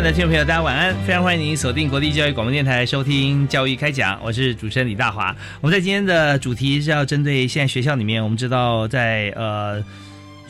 爱的听众朋友，大家晚安！非常欢迎您锁定国立教育广播电台收听《教育开讲》，我是主持人李大华。我们在今天的主题是要针对现在学校里面，我们知道在呃。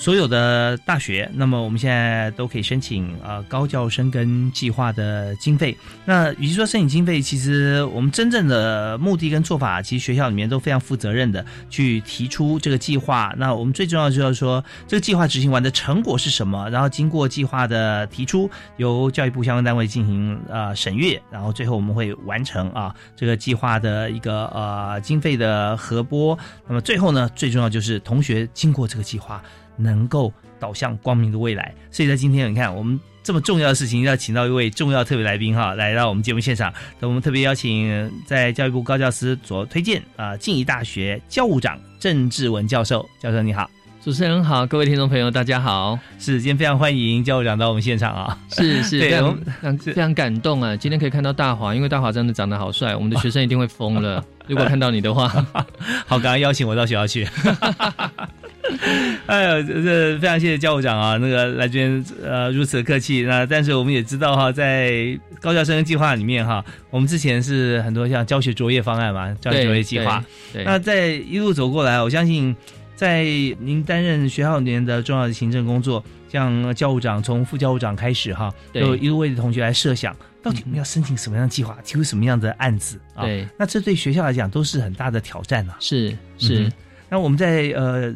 所有的大学，那么我们现在都可以申请呃高教生跟计划的经费。那与其说申请经费，其实我们真正的目的跟做法，其实学校里面都非常负责任的去提出这个计划。那我们最重要就是说，这个计划执行完的成果是什么？然后经过计划的提出，由教育部相关单位进行呃审阅，然后最后我们会完成啊这个计划的一个呃经费的核拨。那么最后呢，最重要就是同学经过这个计划。能够导向光明的未来，所以在今天你看，我们这么重要的事情，要请到一位重要特别来宾哈，来到我们节目现场。那我们特别邀请在教育部高教司所推荐啊，静宜大学教务长郑志文教授。教授你好，主持人好，各位听众朋友大家好。是今天非常欢迎教务长到我们现场啊，是是，非常非常感动啊。今天可以看到大华，因为大华真的长得好帅，我们的学生一定会疯了。如果看到你的话，好，赶快邀请我到学校去。哎呦，这非常谢谢教务长啊，那个来这边呃如此客气。那但是我们也知道哈，在高校生计划里面哈，我们之前是很多像教学卓越方案嘛，教学卓越计划。那在一路走过来，我相信在您担任学校里面的重要的行政工作，像教务长从副教务长开始哈，就一路为同学来设想，到底我们要申请什么样的计划，提出什么样的案子啊？对，那这对学校来讲都是很大的挑战呐。是是。那我们在呃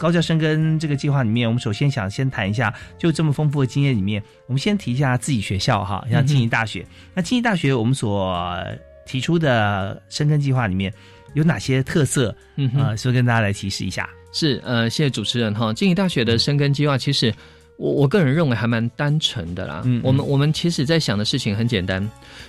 高教生跟这个计划里面，我们首先想先谈一下，就这么丰富的经验里面，我们先提一下自己学校哈，像静宜大学。那静宜大学我们所提出的生根计划里面有哪些特色？嗯啊，所以跟大家来提示一下。是呃，谢谢主持人哈。静宜大学的生根计划其实。我我个人认为还蛮单纯的啦。嗯，我们我们其实在想的事情很简单。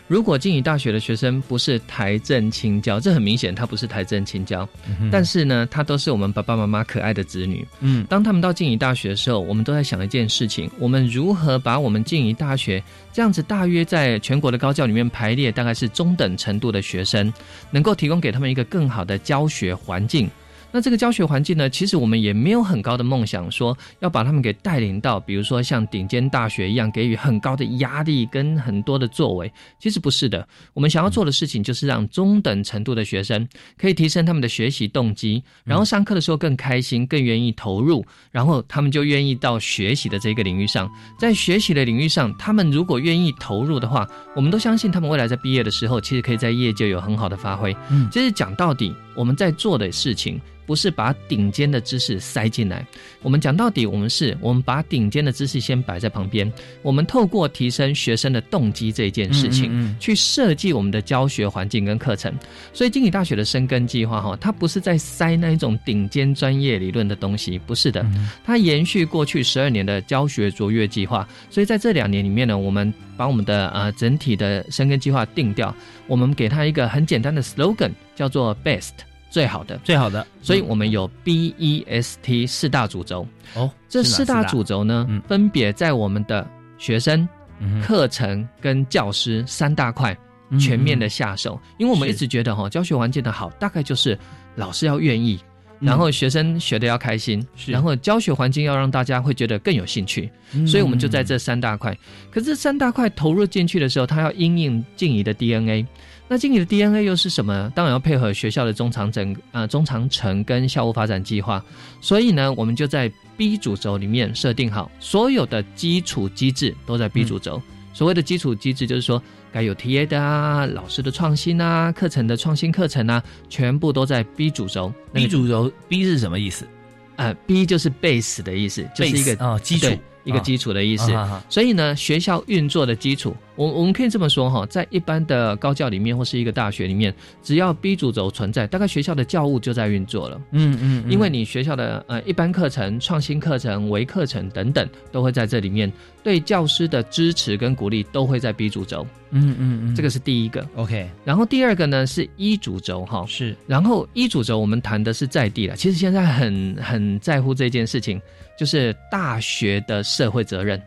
如果静宜大学的学生不是台政青交，这很明显他不是台政青交。但是呢，他都是我们爸爸妈妈可爱的子女。嗯，当他们到静宜大学的时候，我们都在想一件事情：我们如何把我们静宜大学这样子大约在全国的高教里面排列大概是中等程度的学生，能够提供给他们一个更好的教学环境。那这个教学环境呢？其实我们也没有很高的梦想，说要把他们给带领到，比如说像顶尖大学一样，给予很高的压力跟很多的作为。其实不是的，我们想要做的事情就是让中等程度的学生可以提升他们的学习动机，然后上课的时候更开心、更愿意投入，然后他们就愿意到学习的这个领域上。在学习的领域上，他们如果愿意投入的话，我们都相信他们未来在毕业的时候，其实可以在业界有很好的发挥。嗯，其实讲到底，我们在做的事情。不是把顶尖的知识塞进来，我们讲到底，我们是我们把顶尖的知识先摆在旁边，我们透过提升学生的动机这一件事情，去设计我们的教学环境跟课程。所以，经理大学的深耕计划哈，它不是在塞那一种顶尖专业理论的东西，不是的，它延续过去十二年的教学卓越计划。所以在这两年里面呢，我们把我们的呃整体的深耕计划定掉，我们给它一个很简单的 slogan，叫做 best。最好的，最好的，所以我们有 B E S T 四大主轴。哦。这四大主轴呢，分别在我们的学生、课程跟教师三大块全面的下手。因为我们一直觉得哈，教学环境的好，大概就是老师要愿意，然后学生学的要开心，然后教学环境要让大家会觉得更有兴趣，所以我们就在这三大块。可是这三大块投入进去的时候，它要因应静怡的 DNA。那经理的 DNA 又是什么？当然要配合学校的中长整呃中长程跟校务发展计划。所以呢，我们就在 B 主轴里面设定好所有的基础机制都在 B 主轴。所谓的基础机制，就是说该有 TA 的啊，老师的创新啊，课程的创新课程啊，全部都在 B 主轴。B 主轴 B 是什么意思？呃，B 就是 base 的意思，就是一个啊基础。一个基础的意思，所以呢，学校运作的基础，我我们可以这么说哈，在一般的高教里面或是一个大学里面，只要 B 主轴存在，大概学校的教务就在运作了。嗯嗯，因为你学校的呃一般课程、创新课程、微课程等等，都会在这里面，对教师的支持跟鼓励都会在 B 主轴。嗯嗯嗯，这个是第一个。OK，然后第二个呢是一主轴哈，是，然后一主轴我们谈的是在地了，其实现在很很在乎这件事情。就是大学的社会责任，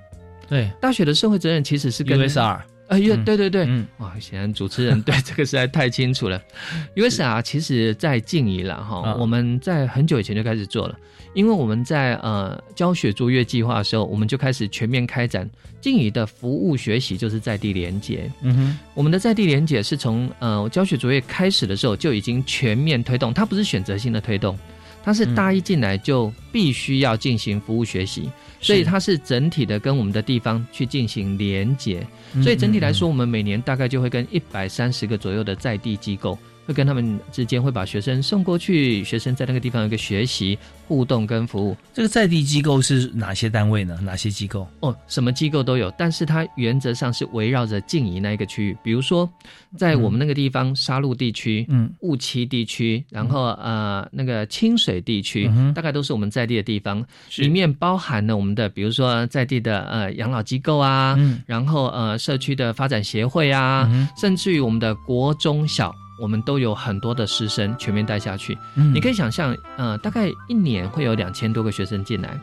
对，大学的社会责任其实是跟 USR，呃，对对对，嗯，哇，显然主持人对这个实在太清楚了。USR 其实在静怡了哈，我们在很久以前就开始做了，因为我们在呃教学卓越计划的时候，我们就开始全面开展静怡的服务学习，就是在地连接。嗯哼，我们的在地连接是从呃教学卓越开始的时候就已经全面推动，它不是选择性的推动。它是大一进来就必须要进行服务学习，所以它是整体的跟我们的地方去进行连接，所以整体来说，我们每年大概就会跟一百三十个左右的在地机构。会跟他们之间会把学生送过去，学生在那个地方有一个学习互动跟服务。这个在地机构是哪些单位呢？哪些机构？哦，什么机构都有，但是它原则上是围绕着静怡那一个区域。比如说，在我们那个地方沙鹿地区、嗯，雾栖地区，然后呃那个清水地区，大概都是我们在地的地方。里面包含了我们的，比如说在地的呃养老机构啊，嗯然后呃社区的发展协会啊，甚至于我们的国中小。我们都有很多的师生全面带下去，你可以想象，呃，大概一年会有两千多个学生进来。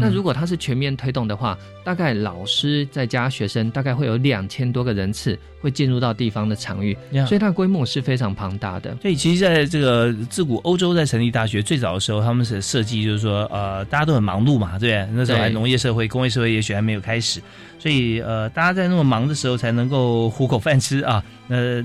那如果他是全面推动的话，大概老师再加学生，大概会有两千多个人次会进入到地方的场域，所以它规模是非常庞大的。所以，其实在这个自古欧洲在成立大学最早的时候，他们是设计就是说，呃，大家都很忙碌嘛，对，那时候还农业社会、工业社会也许还没有开始。所以，呃，大家在那么忙的时候才能够糊口饭吃啊。呃，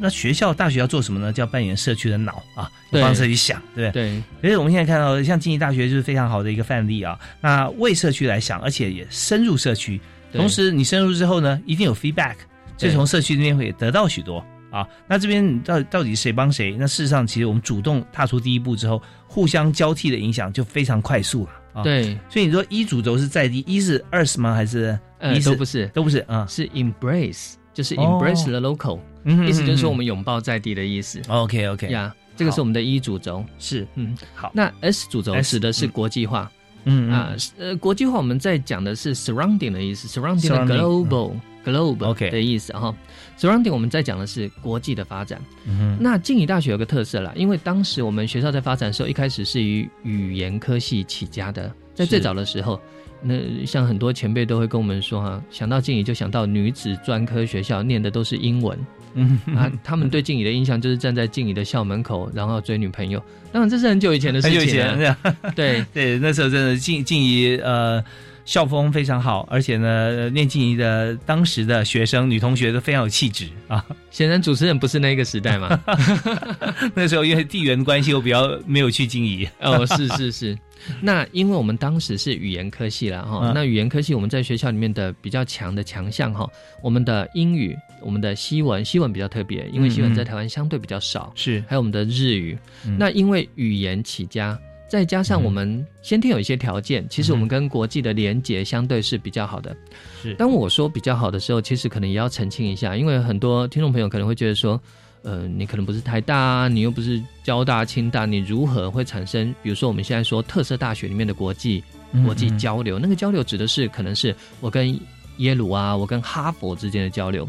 那学校、大学要做什么呢？就要扮演社区的脑啊，帮社区想，对不对？对。所以我们现在看到，像经济大学就是非常好的一个范例啊。那为社区来想，而且也深入社区，同时你深入之后呢，一定有 feedback，就从社区那边会得到许多啊。那这边到到底谁帮谁？那事实上，其实我们主动踏出第一步之后，互相交替的影响就非常快速了啊。对，所以你说一主轴是在地，一是二是吗？还是呃都不是，都不是啊，是 embrace，就是 embrace the local，意思就是说我们拥抱在地的意思。OK OK 呀，这个是我们的一主轴，是嗯。好。那 S 主轴指的是国际化，嗯啊呃国际化我们在讲的是 surrounding 的意思，surrounding the global。Global OK 的意思哈，Surrounding 我们在讲的是国际的发展。嗯那静宜大学有个特色啦，因为当时我们学校在发展的时候，一开始是以语言科系起家的。在最早的时候，那像很多前辈都会跟我们说哈，想到静怡就想到女子专科学校，念的都是英文。嗯啊，他们对静怡的印象就是站在静怡的校门口，然后追女朋友。当然这是很久以前的事情。很久以前，对 对，那时候真的静静怡呃。校风非常好，而且呢，念静怡的当时的学生女同学都非常有气质啊。显然主持人不是那个时代嘛，那时候因为地缘关系，我比较没有去静怡。哦，是是是。那因为我们当时是语言科系了哈，那语言科系我们在学校里面的比较强的强项哈，我们的英语、我们的西文，西文比较特别，因为西文在台湾相对比较少，是。还有我们的日语，那因为语言起家。再加上我们先天有一些条件，其实我们跟国际的连接相对是比较好的。是，当我说比较好的时候，其实可能也要澄清一下，因为很多听众朋友可能会觉得说，呃，你可能不是台大，你又不是交大、清大，你如何会产生？比如说我们现在说特色大学里面的国际国际交流，那个交流指的是可能是我跟耶鲁啊，我跟哈佛之间的交流。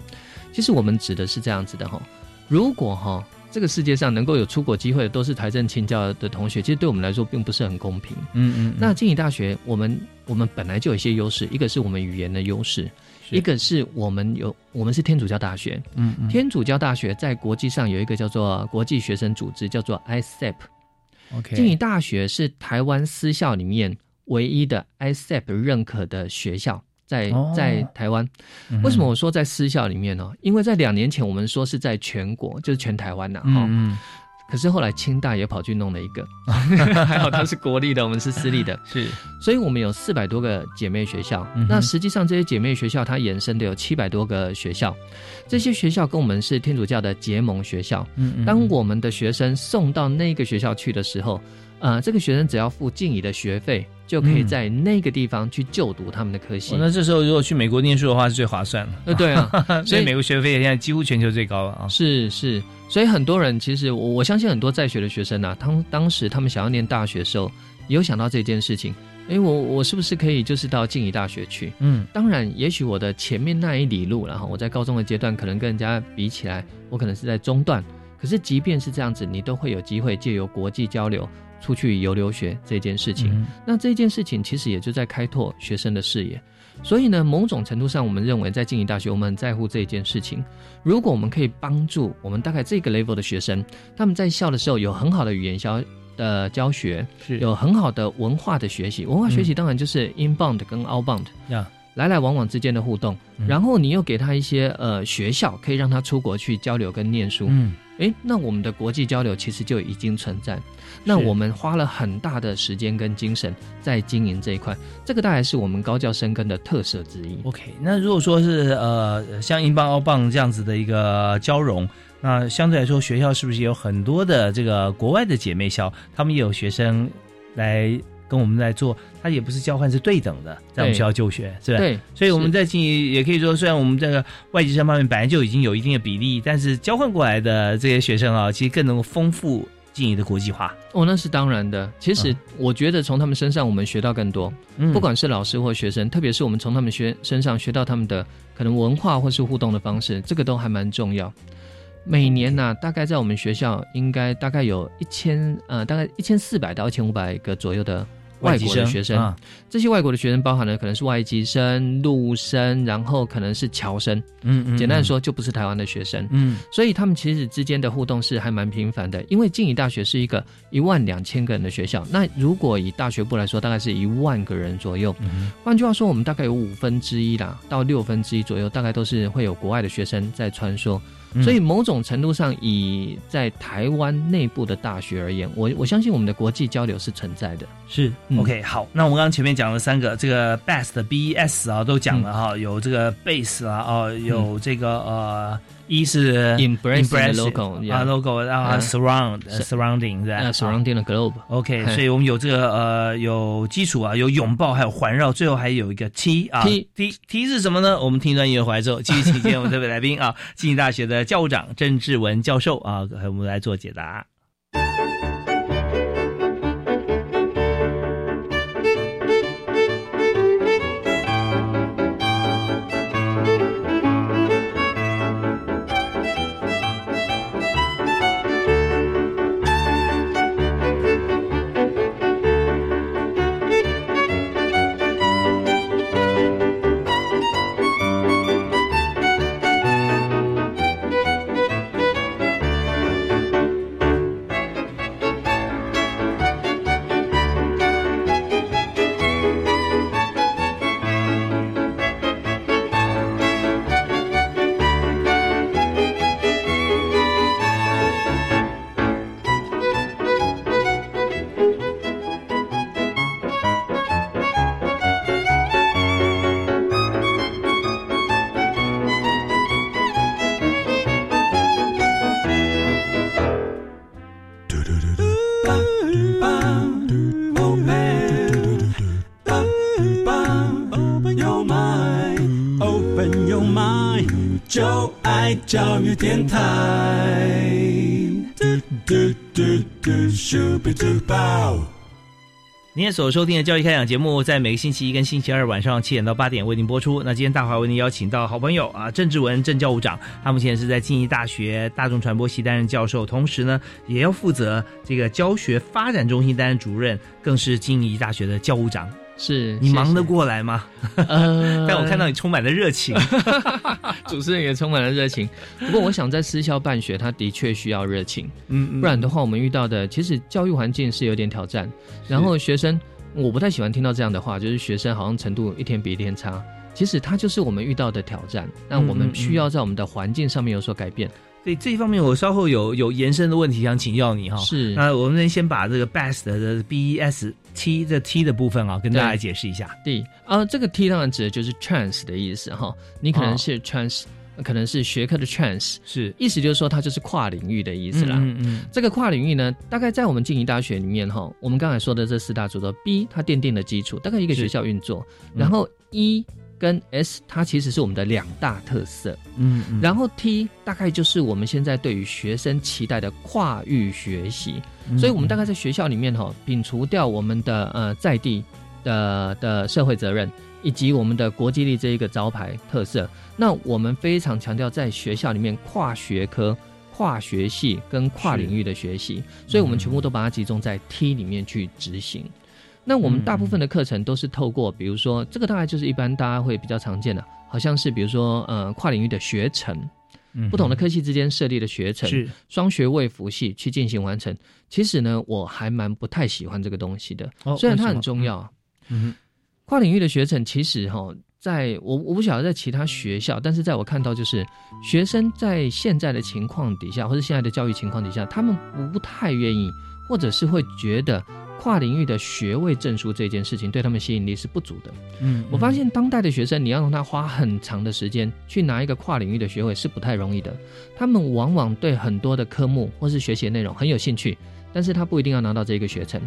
其实我们指的是这样子的哈，如果哈。这个世界上能够有出国机会的都是台政清教的同学，其实对我们来说并不是很公平。嗯嗯。那静宜大学，我们我们本来就有一些优势，一个是我们语言的优势，一个是我们有我们是天主教大学。嗯嗯。天主教大学在国际上有一个叫做国际学生组织，叫做 ISEP。OK，静宜大学是台湾私校里面唯一的 ISEP 认可的学校，在在台湾。为什么我说在私校里面呢？因为在两年前我们说是在全国，就是全台湾呐，哈。可是后来清大也跑去弄了一个，还好它是国立的，我们是私立的，是，所以我们有四百多个姐妹学校。那实际上这些姐妹学校它延伸的有七百多个学校，这些学校跟我们是天主教的结盟学校。嗯嗯，当我们的学生送到那个学校去的时候，呃，这个学生只要付静怡的学费。就可以在那个地方去就读他们的科系。那这时候如果去美国念书的话，是最划算了。呃，对啊，所以美国学费现在几乎全球最高了啊。是是，所以很多人其实我我相信很多在学的学生啊，当当时他们想要念大学的时候，有想到这件事情。哎，我我是不是可以就是到静宜大学去？嗯，当然，也许我的前面那一里路，然后我在高中的阶段可能跟人家比起来，我可能是在中段。可是即便是这样子，你都会有机会借由国际交流。出去游留学这件事情，那这件事情其实也就在开拓学生的视野。所以呢，某种程度上，我们认为在静宜大学，我们很在乎这件事情。如果我们可以帮助我们大概这个 level 的学生，他们在校的时候有很好的语言教的教学，是有很好的文化的学习。文化学习当然就是 inbound 跟 outbound，来来往往之间的互动。然后你又给他一些呃学校，可以让他出国去交流跟念书。嗯，诶，那我们的国际交流其实就已经存在。那我们花了很大的时间跟精神在经营这一块，这个大概是我们高教生根的特色之一。OK，那如果说是呃像英镑、澳棒这样子的一个交融，那相对来说学校是不是有很多的这个国外的姐妹校，他们也有学生来跟我们在做，它也不是交换，是对等的，在我们学校就学，是吧？对，所以我们在进也可以说，虽然我们这个外籍生方面本来就已经有一定的比例，但是交换过来的这些学生啊，其实更能够丰富。进一的国际化哦，那是当然的。其实我觉得从他们身上我们学到更多，不管是老师或学生，特别是我们从他们学身上学到他们的可能文化或是互动的方式，这个都还蛮重要。每年呢，大概在我们学校应该大概有一千呃，大概一千四百到一千五百个左右的。外国的学生，这些外国的学生包含了可能是外籍生、陆生，然后可能是侨生。嗯嗯，简单的说，就不是台湾的学生。嗯，所以他们其实之间的互动是还蛮频繁的。因为静宜大学是一个一万两千个人的学校，那如果以大学部来说，大概是一万个人左右。换句话说，我们大概有五分之一啦，到六分之一左右，大概都是会有国外的学生在穿梭。所以某种程度上，以在台湾内部的大学而言，我我相信我们的国际交流是存在的。是 OK，好，那我们刚刚前面讲了三个，这个 best B E S 啊都讲了哈，有这个 Base 啊，哦，有这个呃。一是 embrace logo 啊，logo，然后 surround surrounding 是吧？surrounding the globe。OK，所以我们有这个呃有基础啊，有拥抱，还有环绕，最后还有一个 T 啊，T T T 是什么呢？我们听一段音乐回来之后，继续请见我们特别来宾啊，静宜大学的教务长郑志文教授啊，和我们来做解答。教育电台。您天所收听的教育开讲节目，在每个星期一跟星期二晚上七点到八点为您播出。那今天大华为您邀请到好朋友啊，郑志文郑教务长，他目前是在静宜大学大众传播系担任教授，同时呢，也要负责这个教学发展中心担任主任，更是静宜大学的教务长。是你忙得过来吗？呃，但我看到你充满了热情，主持人也充满了热情。不过，我想在私校办学，他的确需要热情，嗯，不然的话，我们遇到的其实教育环境是有点挑战。然后学生，我不太喜欢听到这样的话，就是学生好像程度一天比一天差。其实他就是我们遇到的挑战，那我们需要在我们的环境上面有所改变。对这一方面，我稍后有有延伸的问题想请教你哈。是，那我们先把这个 best 的 b e s t 这 t 的部分啊，跟大家解释一下。对啊，这个 t 当然指的就是 trans 的意思哈。你可能是 trans，可能是学科的 trans，是意思就是说它就是跨领域的意思啦。嗯嗯。这个跨领域呢，大概在我们静宜大学里面哈，我们刚才说的这四大主轴 B 它奠定了基础，大概一个学校运作，然后 E。跟 S 它其实是我们的两大特色，嗯，然后 T 大概就是我们现在对于学生期待的跨域学习，所以我们大概在学校里面哈，摒除掉我们的呃在地的的社会责任以及我们的国际力这一个招牌特色，那我们非常强调在学校里面跨学科、跨学系跟跨领域的学习，所以我们全部都把它集中在 T 里面去执行。那我们大部分的课程都是透过，比如说这个大概就是一般大家会比较常见的，好像是比如说呃跨领域的学程，不同的科系之间设立的学程，是双学位辅系去进行完成。其实呢，我还蛮不太喜欢这个东西的，虽然它很重要。嗯，跨领域的学程其实哈，在我我不晓得在其他学校，但是在我看到就是学生在现在的情况底下，或者现在的教育情况底下，他们不太愿意，或者是会觉得。跨领域的学位证书这件事情对他们吸引力是不足的。嗯，我发现当代的学生，你要让他花很长的时间去拿一个跨领域的学位是不太容易的。他们往往对很多的科目或是学习内容很有兴趣，但是他不一定要拿到这个学程，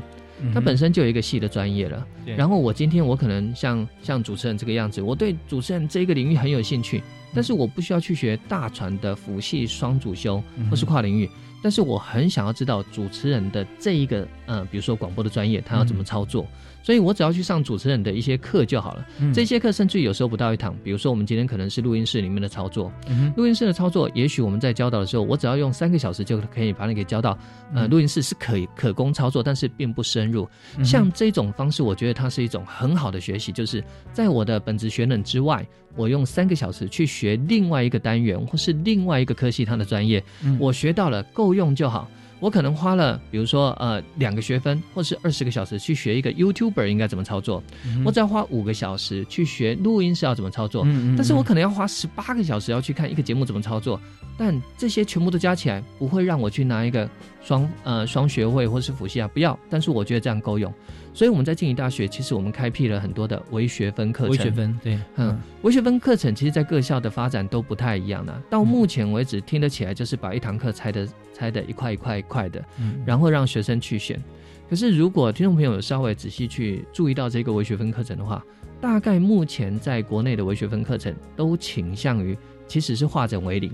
他本身就有一个系的专业了。然后我今天我可能像像主持人这个样子，我对主持人这个领域很有兴趣，但是我不需要去学大船的辅系双主修或是跨领域。但是我很想要知道主持人的这一个，呃，比如说广播的专业，他要怎么操作。所以我只要去上主持人的一些课就好了。这些课甚至有时候不到一堂。比如说我们今天可能是录音室里面的操作，录音室的操作，也许我们在教导的时候，我只要用三个小时就可以把你给教到。呃，录音室是可以可供操作，但是并不深入。像这种方式，我觉得它是一种很好的学习，就是在我的本职学能之外，我用三个小时去学另外一个单元或是另外一个科系它的专业，我学到了够用就好。我可能花了，比如说呃两个学分，或是二十个小时去学一个 YouTuber 应该怎么操作，我只要花五个小时去学录音是要怎么操作，但是我可能要花十八个小时要去看一个节目怎么操作，但这些全部都加起来不会让我去拿一个双呃双学位或是辅系啊，不要，但是我觉得这样够用。所以我们在静宜大学，其实我们开辟了很多的微学分课程。微学分，对，嗯，微学分课程，其实，在各校的发展都不太一样的。到目前为止，听得起来就是把一堂课拆的拆的一块一块一块的，然后让学生去选。可是，如果听众朋友有稍微仔细去注意到这个微学分课程的话，大概目前在国内的微学分课程都倾向于其实是化整为零。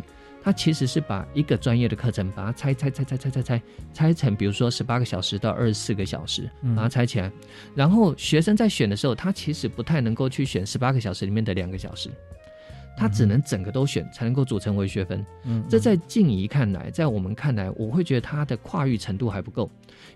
它其实是把一个专业的课程，把它拆拆拆拆拆拆拆拆成，比如说十八个小时到二十四个小时，把它拆起来。然后学生在选的时候，他其实不太能够去选十八个小时里面的两个小时，他只能整个都选，才能够组成为学分。嗯，这在静怡看来，在我们看来，我会觉得他的跨域程度还不够，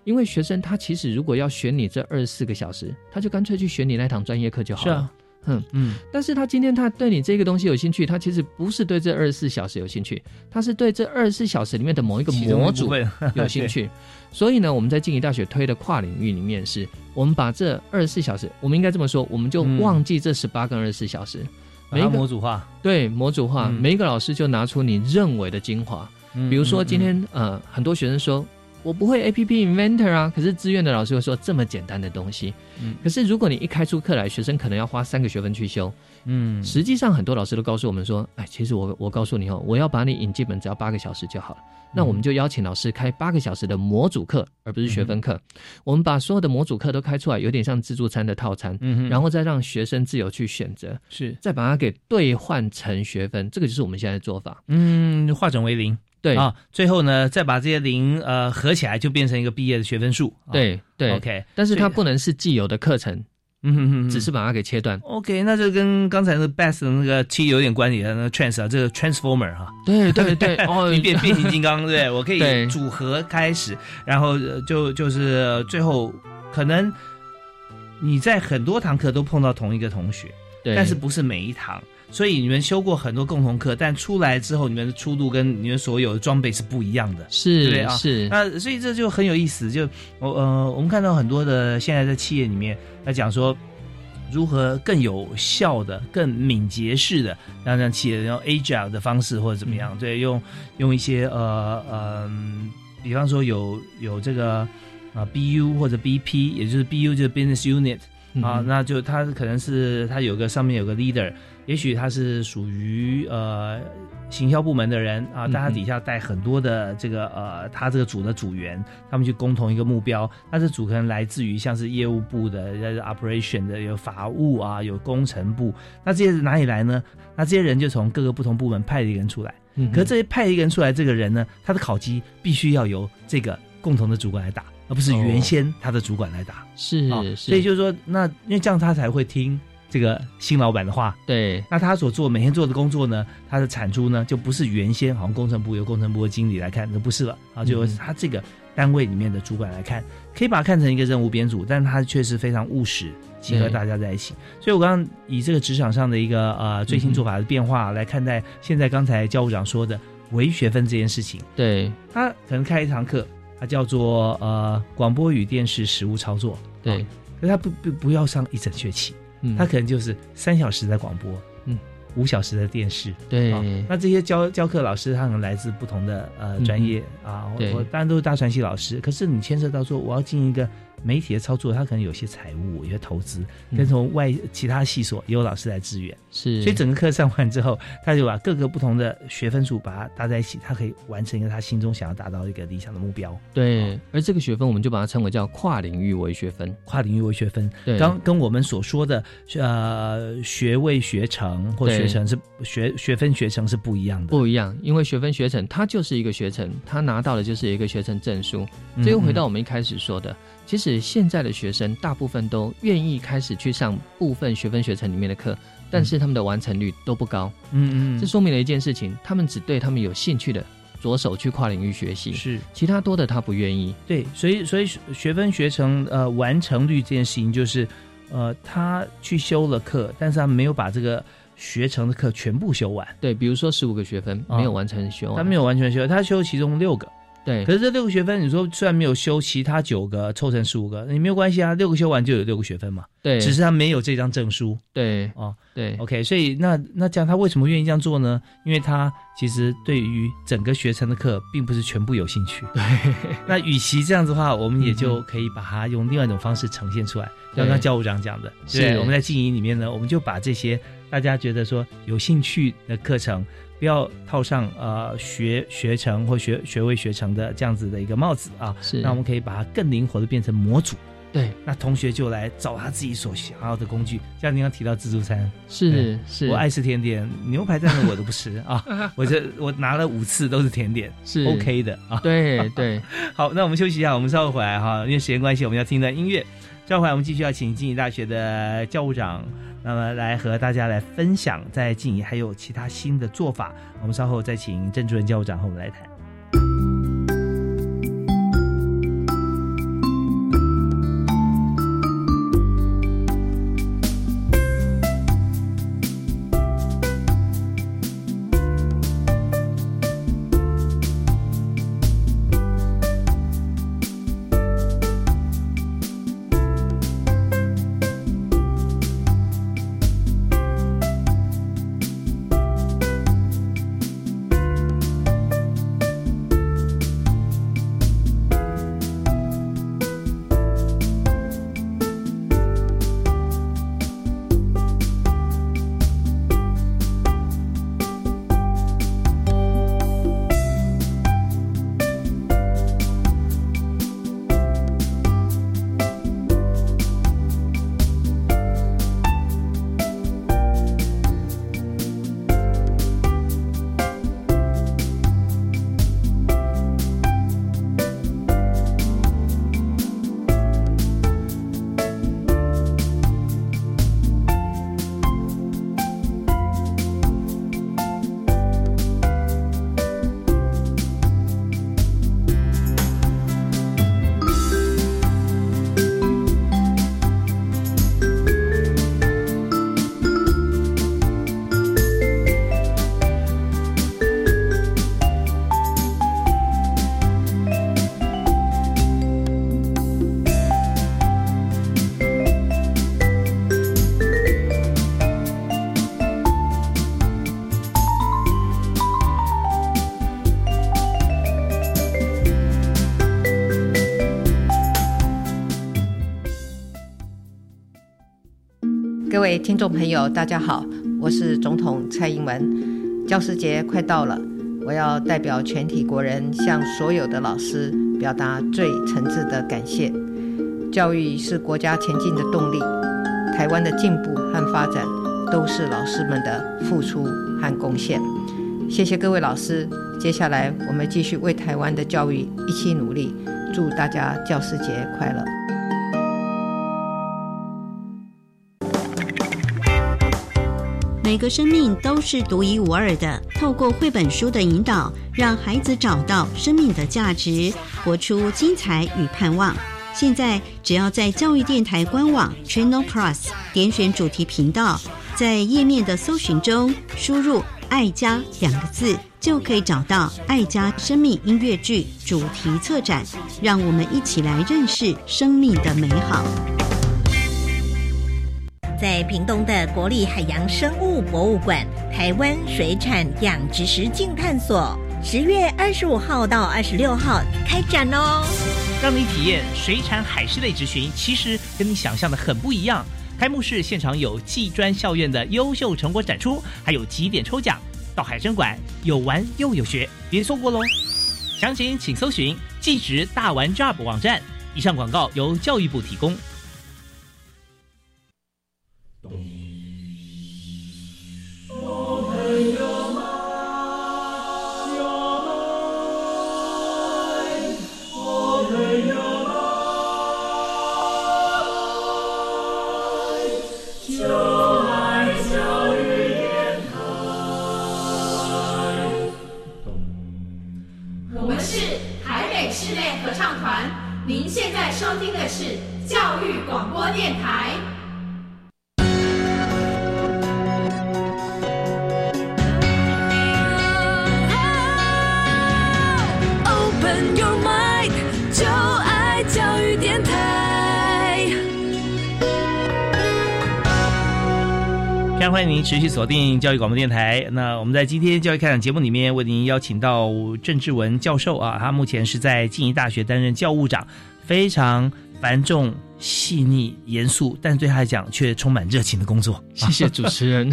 因为学生他其实如果要选你这二十四个小时，他就干脆去选你那堂专业课就好了。嗯。嗯，但是他今天他对你这个东西有兴趣，他其实不是对这二十四小时有兴趣，他是对这二十四小时里面的某一个模组有兴趣。所以呢，我们在静宜大学推的跨领域里面，是我们把这二十四小时，我们应该这么说，我们就忘记这十八跟二十四小时，每一个模组化，对模组化，每一个老师就拿出你认为的精华。比如说今天呃，很多学生说。我不会 A P P Inventor 啊，可是志愿的老师会说这么简单的东西，嗯，可是如果你一开出课来，学生可能要花三个学分去修，嗯，实际上很多老师都告诉我们说，哎，其实我我告诉你哦，我要把你引进门，只要八个小时就好了。那我们就邀请老师开八个小时的模组课，而不是学分课。我们把所有的模组课都开出来，有点像自助餐的套餐，嗯，然后再让学生自由去选择，是，再把它给兑换成学分，这个就是我们现在的做法，嗯，化整为零。对啊，最后呢，再把这些零呃合起来，就变成一个毕业的学分数。对对，OK，但是它不能是既有的课程，嗯哼哼，只是把它给切断。OK，那就跟刚才那 best 的那个 T 有点关系的，那 trans 啊，这个 transformer 哈。对对对，哦，变变形金刚，对 我可以组合开始，然后就就是最后可能你在很多堂课都碰到同一个同学，对，但是不是每一堂，所以你们修过很多共同课，但出来之后，你们的出路跟你们所有的装备是不一样的，是对啊，是。那所以这就很有意思，就我呃，我们看到很多的现在在企业里面在讲说。如何更有效的、更敏捷式的让让企业用 agile 的方式或者怎么样？对，用用一些呃呃，比方说有有这个啊 BU 或者 BP，也就是 BU 就是 business unit 啊，那就它可能是它有个上面有个 leader，也许他是属于呃。行销部门的人啊，但他底下带很多的这个呃，他这个组的组员，他们去共同一个目标。那这组可能来自于像是业务部的、operation 的、有法务啊、有工程部。那这些哪里来呢？那这些人就从各个不同部门派一个人出来。可是这些派一个人出来，这个人呢，他的考绩必须要由这个共同的主管来打，而不是原先他的主管来打。是，所以就是说，那因为这样他才会听。这个新老板的话，对，那他所做每天做的工作呢，他的产出呢，就不是原先好像工程部由工程部的经理来看，那不是了。啊，就他这个单位里面的主管来看，可以把它看成一个任务编组，但是他确实非常务实，集合大家在一起。所以我刚刚以这个职场上的一个呃最新做法的变化来看待现在刚才教务长说的唯学分这件事情，对。他可能开一堂课，他叫做呃广播与电视实务操作，对，可他不不不要上一整学期。他可能就是三小时的广播，嗯，五小时的电视，对。那这些教教课老师，他可能来自不同的呃专业啊，我当然都是大传系老师，可是你牵涉到说我要进一个。媒体的操作，他可能有些财务、有些投资，跟从外其他系所也有老师来支援，是。所以整个课上完之后，他就把各个不同的学分数把它搭在一起，他可以完成一个他心中想要达到一个理想的目标。对，而这个学分我们就把它称为叫跨领域为学分，跨领域为学分。对，刚跟我们所说的呃学位学程或学程是学学分学程是不一样的，不一样，因为学分学程它就是一个学程，他拿到的就是一个学程证书。这又回到我们一开始说的。其实现在的学生大部分都愿意开始去上部分学分学程里面的课，但是他们的完成率都不高。嗯嗯，这说明了一件事情：他们只对他们有兴趣的着手去跨领域学习，是其他多的他不愿意。对，所以所以学分学程呃完成率这件事情，就是呃他去修了课，但是他没有把这个学成的课全部修完。对，比如说十五个学分没有完成修完，他没有完全修，他修其中六个。对，可是这六个学分，你说虽然没有修其他九个，凑成十五个，你没有关系啊，六个修完就有六个学分嘛。对，只是他没有这张证书。对，哦，对，OK，所以那那这样他为什么愿意这样做呢？因为他其实对于整个学程的课，并不是全部有兴趣。对，那与其这样子的话，我们也就可以把它用另外一种方式呈现出来。刚刚教务长讲的，是我们在经营里面呢，我们就把这些大家觉得说有兴趣的课程。不要套上呃学学成或学学位学成的这样子的一个帽子啊，是。那我们可以把它更灵活的变成模组，对。那同学就来找他自己所想要的工具。像您刚提到自助餐，是是。我爱吃甜点，牛排但是我都不吃啊。我这我拿了五次都是甜点，是 OK 的啊。对对。好，那我们休息一下，我们稍后回来哈，因为时间关系，我们要听段音乐。稍后回来，我们继续要请经济大学的教务长。那么来和大家来分享，在静怡还有其他新的做法，我们稍后再请郑主任教务长和我们来谈。听众朋友，大家好，我是总统蔡英文。教师节快到了，我要代表全体国人向所有的老师表达最诚挚的感谢。教育是国家前进的动力，台湾的进步和发展都是老师们的付出和贡献。谢谢各位老师，接下来我们继续为台湾的教育一起努力。祝大家教师节快乐！每个生命都是独一无二的。透过绘本书的引导，让孩子找到生命的价值，活出精彩与盼望。现在只要在教育电台官网 Channel Plus 点选主题频道，在页面的搜寻中输入“爱家”两个字，就可以找到《爱家生命音乐剧》主题策展。让我们一起来认识生命的美好。在屏东的国立海洋生物博物馆台湾水产养殖实境探索，十月二十五号到二十六号开展哦，让你体验水产海事类执询，其实跟你想象的很不一样。开幕式现场有技专校院的优秀成果展出，还有几点抽奖。到海参馆有玩又有学，别错过喽！详情请搜寻技职大玩 Job 网站。以上广告由教育部提供。欢迎您持续锁定教育广播电台。那我们在今天教育开讲节目里面为您邀请到郑志文教授啊，他目前是在静宜大学担任教务长，非常繁重、细腻、严肃，但对他来讲却充满热情的工作。谢谢主持人。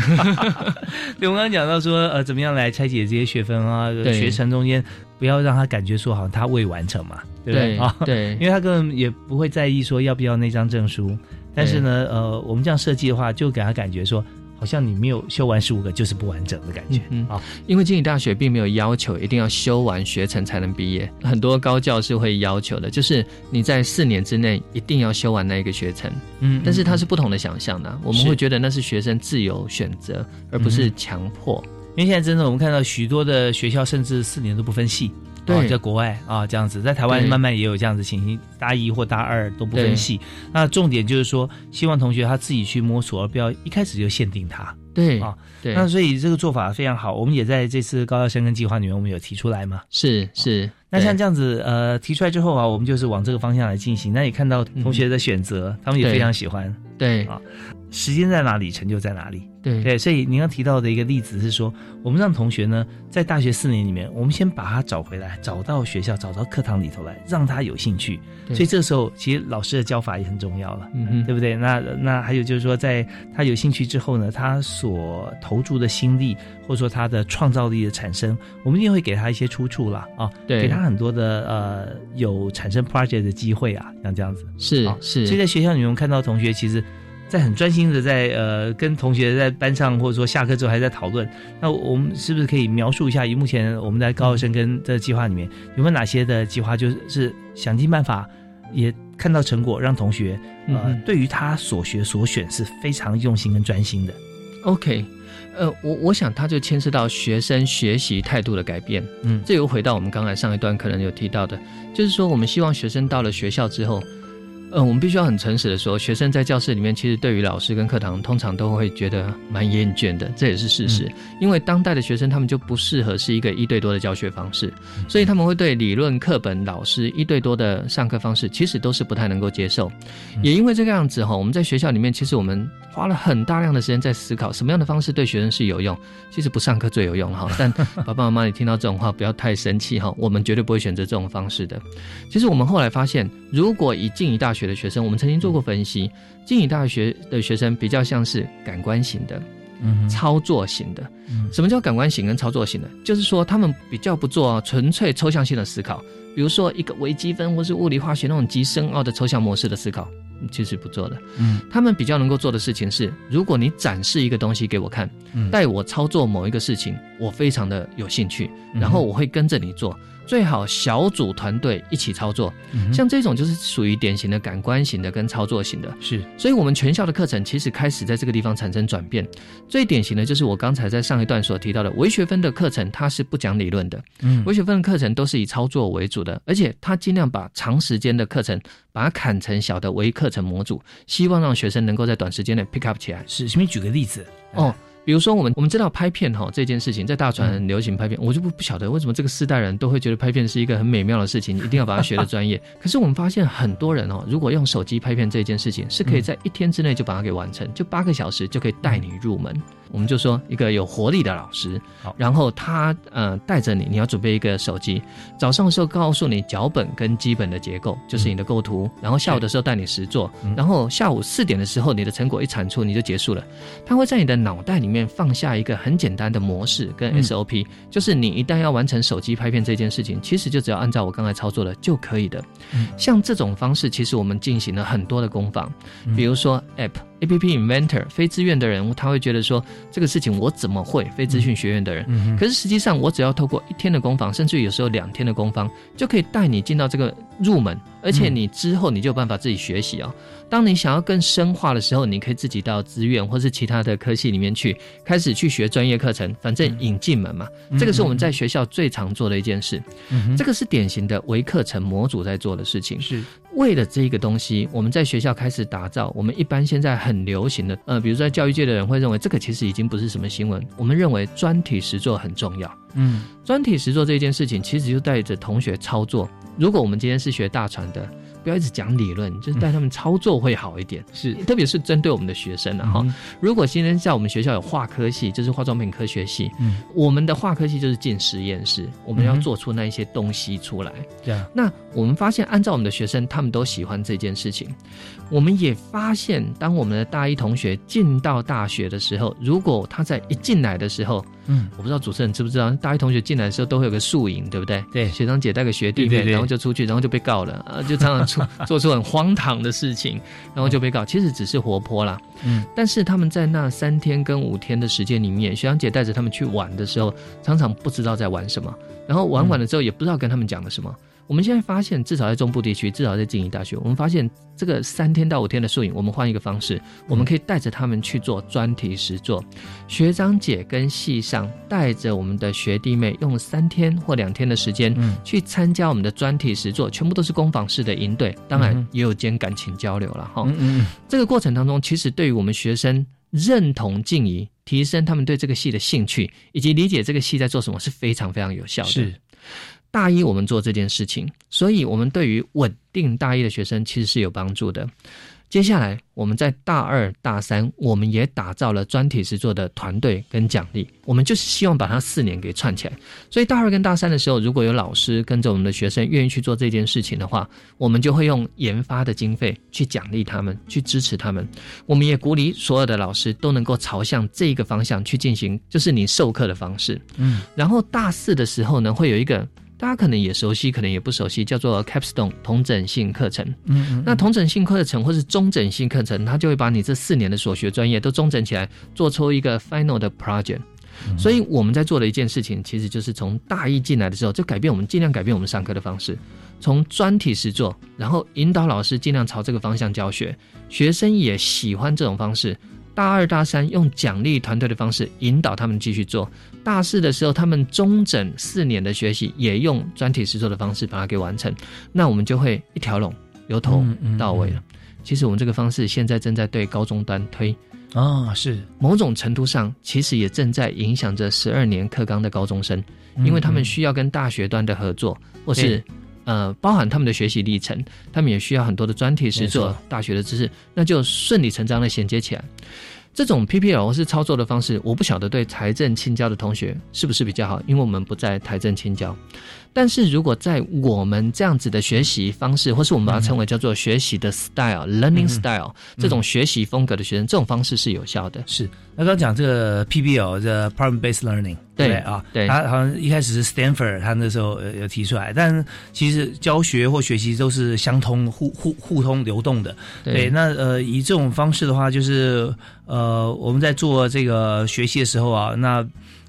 对，我们刚刚讲到说，呃，怎么样来拆解这些学分啊？学程中间不要让他感觉说好像他未完成嘛，对不对啊？对，因为他根本也不会在意说要不要那张证书，但是呢，呃，我们这样设计的话，就给他感觉说。好像你没有修完十五个就是不完整的感觉嗯啊！因为经理大学并没有要求一定要修完学程才能毕业，很多高教是会要求的，就是你在四年之内一定要修完那一个学程。嗯，但是它是不同的想象的，我们会觉得那是学生自由选择，而不是强迫。因为现在真的我们看到许多的学校甚至四年都不分系。对，在国外啊，这样子，在台湾慢慢也有这样子情形，大一或大二都不分系。那重点就是说，希望同学他自己去摸索，而不要一开始就限定他。对啊，对。那所以这个做法非常好，我们也在这次高校生根计划里面，我们有提出来嘛。是是。那像这样子，呃，提出来之后啊，我们就是往这个方向来进行。那也看到同学的选择，他们也非常喜欢。对啊。时间在哪里，成就在哪里。对对，所以您刚提到的一个例子是说，我们让同学呢，在大学四年里面，我们先把他找回来，找到学校，找到课堂里头来，让他有兴趣。所以这时候，其实老师的教法也很重要了，嗯对不对？那那还有就是说，在他有兴趣之后呢，他所投注的心力，或者说他的创造力的产生，我们一定会给他一些出处啦啊，给他很多的呃有产生 project 的机会啊，像这样子是是。所以在学校里面看到同学其实。在很专心的在呃跟同学在班上或者说下课之后还在讨论，那我们是不是可以描述一下？以目前我们在高二生跟的计划里面有没有哪些的计划，就是想尽办法也看到成果，让同学呃对于他所学所选是非常用心跟专心的。OK，呃，我我想他就牵涉到学生学习态度的改变。嗯，这又回到我们刚才上一段可能有提到的，就是说我们希望学生到了学校之后。嗯，我们必须要很诚实的说，学生在教室里面，其实对于老师跟课堂，通常都会觉得蛮厌倦的，这也是事实。因为当代的学生，他们就不适合是一个一对多的教学方式，所以他们会对理论课本、老师一对多的上课方式，其实都是不太能够接受。也因为这个样子哈，我们在学校里面，其实我们花了很大量的时间在思考，什么样的方式对学生是有用。其实不上课最有用哈，但 爸爸妈妈，你听到这种话不要太生气哈，我们绝对不会选择这种方式的。其实我们后来发现，如果以进一大学的学生，我们曾经做过分析，静宜大学的学生比较像是感官型的。嗯，操作型的，什么叫感官型跟操作型的？就是说他们比较不做纯粹抽象性的思考，比如说一个微积分或是物理化学那种极深奥的抽象模式的思考，其实不做的。嗯，他们比较能够做的事情是，如果你展示一个东西给我看，带我操作某一个事情，我非常的有兴趣，然后我会跟着你做。最好小组团队一起操作，像这种就是属于典型的感官型的跟操作型的。是，所以我们全校的课程其实开始在这个地方产生转变。最典型的就是我刚才在上一段所提到的微学分的课程，它是不讲理论的。嗯，微学分的课程都是以操作为主的，而且它尽量把长时间的课程把它砍成小的微课程模组，希望让学生能够在短时间内 pick up 起来。是，请你举个例子哦。比如说，我们我们知道拍片哈这件事情，在大船很流行拍片，我就不不晓得为什么这个世代人都会觉得拍片是一个很美妙的事情，一定要把它学的专业。可是我们发现很多人哦，如果用手机拍片这件事情，是可以在一天之内就把它给完成，就八个小时就可以带你入门。我们就说一个有活力的老师，好，然后他呃带着你，你要准备一个手机，早上的时候告诉你脚本跟基本的结构，就是你的构图，然后下午的时候带你实做，然后下午四点的时候你的成果一产出你就结束了，他会在你的脑袋里面放下一个很简单的模式跟 SOP，就是你一旦要完成手机拍片这件事情，其实就只要按照我刚才操作的就可以的。像这种方式，其实我们进行了很多的工坊，比如说 App。A P P Inventor 非自愿的人，他会觉得说这个事情我怎么会？非资讯学院的人，可是实际上我只要透过一天的工坊，甚至有时候两天的工坊，就可以带你进到这个入门，而且你之后你就有办法自己学习哦。当你想要更深化的时候，你可以自己到资源或是其他的科系里面去，开始去学专业课程，反正引进门嘛。这个是我们在学校最常做的一件事。这个是典型的微课程模组在做的事情。是为了这个东西，我们在学校开始打造。我们一般现在很流行的，呃，比如说在教育界的人会认为这个其实已经不是什么新闻。我们认为专题实作很重要。嗯，专题实作这件事情其实就带着同学操作。如果我们今天是学大船的。不要一直讲理论，就是带他们操作会好一点。是，特别是针对我们的学生的哈。如果今天在我们学校有化科系，就是化妆品科学系，嗯，我们的化科系就是进实验室，我们要做出那一些东西出来。对啊。那我们发现，按照我们的学生，他们都喜欢这件事情。我们也发现，当我们的大一同学进到大学的时候，如果他在一进来的时候，嗯，我不知道主持人知不知道，大一同学进来的时候都会有个宿营，对不对？对，学长姐带个学弟妹，然后就出去，然后就被告了啊，就常常 出做出很荒唐的事情，然后就被告。其实只是活泼啦，嗯，但是他们在那三天跟五天的时间里面，学长姐带着他们去玩的时候，常常不知道在玩什么，然后玩完了之后也不知道跟他们讲了什么。我们现在发现，至少在中部地区，至少在静宜大学，我们发现这个三天到五天的宿营，我们换一个方式，我们可以带着他们去做专题实作。学长姐跟系上带着我们的学弟妹，用三天或两天的时间，去参加我们的专题实作，全部都是工坊式的营队，当然也有兼感情交流了哈。这个过程当中，其实对于我们学生认同静宜，提升他们对这个系的兴趣，以及理解这个系在做什么，是非常非常有效的。是。大一我们做这件事情，所以我们对于稳定大一的学生其实是有帮助的。接下来我们在大二、大三，我们也打造了专题实作的团队跟奖励，我们就是希望把它四年给串起来。所以大二跟大三的时候，如果有老师跟着我们的学生愿意去做这件事情的话，我们就会用研发的经费去奖励他们，去支持他们。我们也鼓励所有的老师都能够朝向这个方向去进行，就是你授课的方式。嗯，然后大四的时候呢，会有一个。大家可能也熟悉，可能也不熟悉，叫做 Capstone 同整性课程。嗯，那同整性课程或是中整性课程，它就会把你这四年的所学专业都中整起来，做出一个 final 的 project。所以我们在做的一件事情，其实就是从大一进来的时候，就改变我们尽量改变我们上课的方式，从专题实做，然后引导老师尽量朝这个方向教学，学生也喜欢这种方式。大二、大三用奖励团队的方式引导他们继续做。大四的时候，他们中整四年的学习也用专题实作的方式把它给完成。那我们就会一条龙，由头到尾了。其实我们这个方式现在正在对高中端推啊，是某种程度上其实也正在影响着十二年课纲的高中生，因为他们需要跟大学端的合作，或是呃包含他们的学习历程，他们也需要很多的专题实作、大学的知识，那就顺理成章的衔接起来。这种 PPL 是操作的方式，我不晓得对财政青交的同学是不是比较好，因为我们不在财政青交。但是如果在我们这样子的学习方式，或是我们把它称为叫做学习的 style，learning style 这种学习风格的学生，这种方式是有效的。是，那刚刚讲这个 PBL 这 problem based learning，对啊，对，他好像一开始是 Stanford，他那时候有提出来，但其实教学或学习都是相通、互互互通、流动的。对，那呃，以这种方式的话，就是呃，我们在做这个学习的时候啊，那。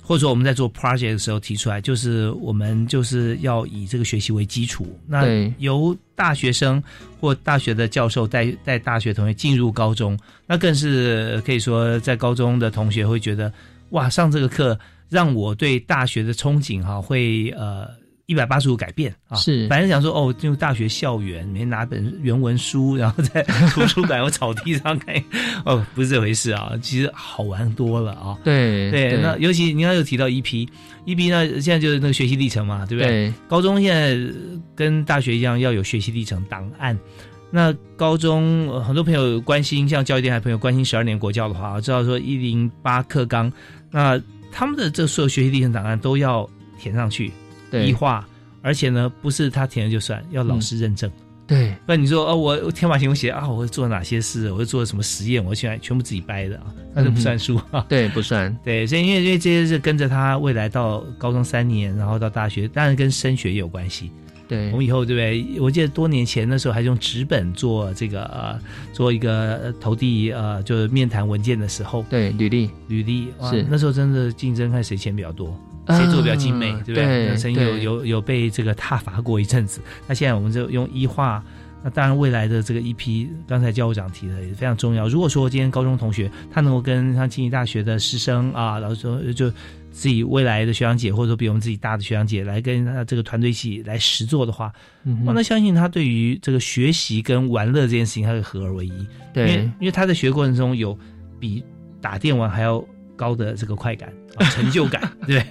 或者说我们在做 project 的时候提出来，就是我们就是要以这个学习为基础，那由大学生或大学的教授带带大学同学进入高中，那更是可以说在高中的同学会觉得，哇，上这个课让我对大学的憧憬哈会呃。一百八十度改变啊！是，反正想说哦，进入大学校园，每天拿本原文书，然后在图书馆或草地上看，哦，不是这回事啊！其实好玩多了啊！对对，那尤其你刚有提到一批一批呢，现在就是那个学习历程嘛，对不对？高中现在跟大学一样要有学习历程档案。那高中很多朋友关心，像教育电台朋友关心十二年国教的话，知道说一零八课纲，那他们的这所有学习历程档案都要填上去。异化，而且呢，不是他填了就算，要老师认证。对，那你说哦，我天马行空写啊，我会做哪些事？我会做什么实验？我现在全部自己掰的啊，那就不算数啊。对，不算。对，所以因为因为这些是跟着他未来到高中三年，然后到大学，当然跟升学也有关系。对，我们以后对不对？我记得多年前那时候还用纸本做这个呃，做一个投递呃，就是面谈文件的时候，对，履历，履历是那时候真的竞争看谁钱比较多。谁做的比较精美，对不对？曾经有有有被这个踏伐过一阵子。那现在我们就用一化，那当然未来的这个一批，刚才教务长提的也非常重要。如果说今天高中同学他能够跟像经济大学的师生啊，老师说就自己未来的学长姐，或者说比我们自己大的学长姐来跟他这个团队一起来实做的话，那相信他对于这个学习跟玩乐这件事情，他会合而为一。对，因为他在学过程中有比打电玩还要高的这个快感、成就感，对。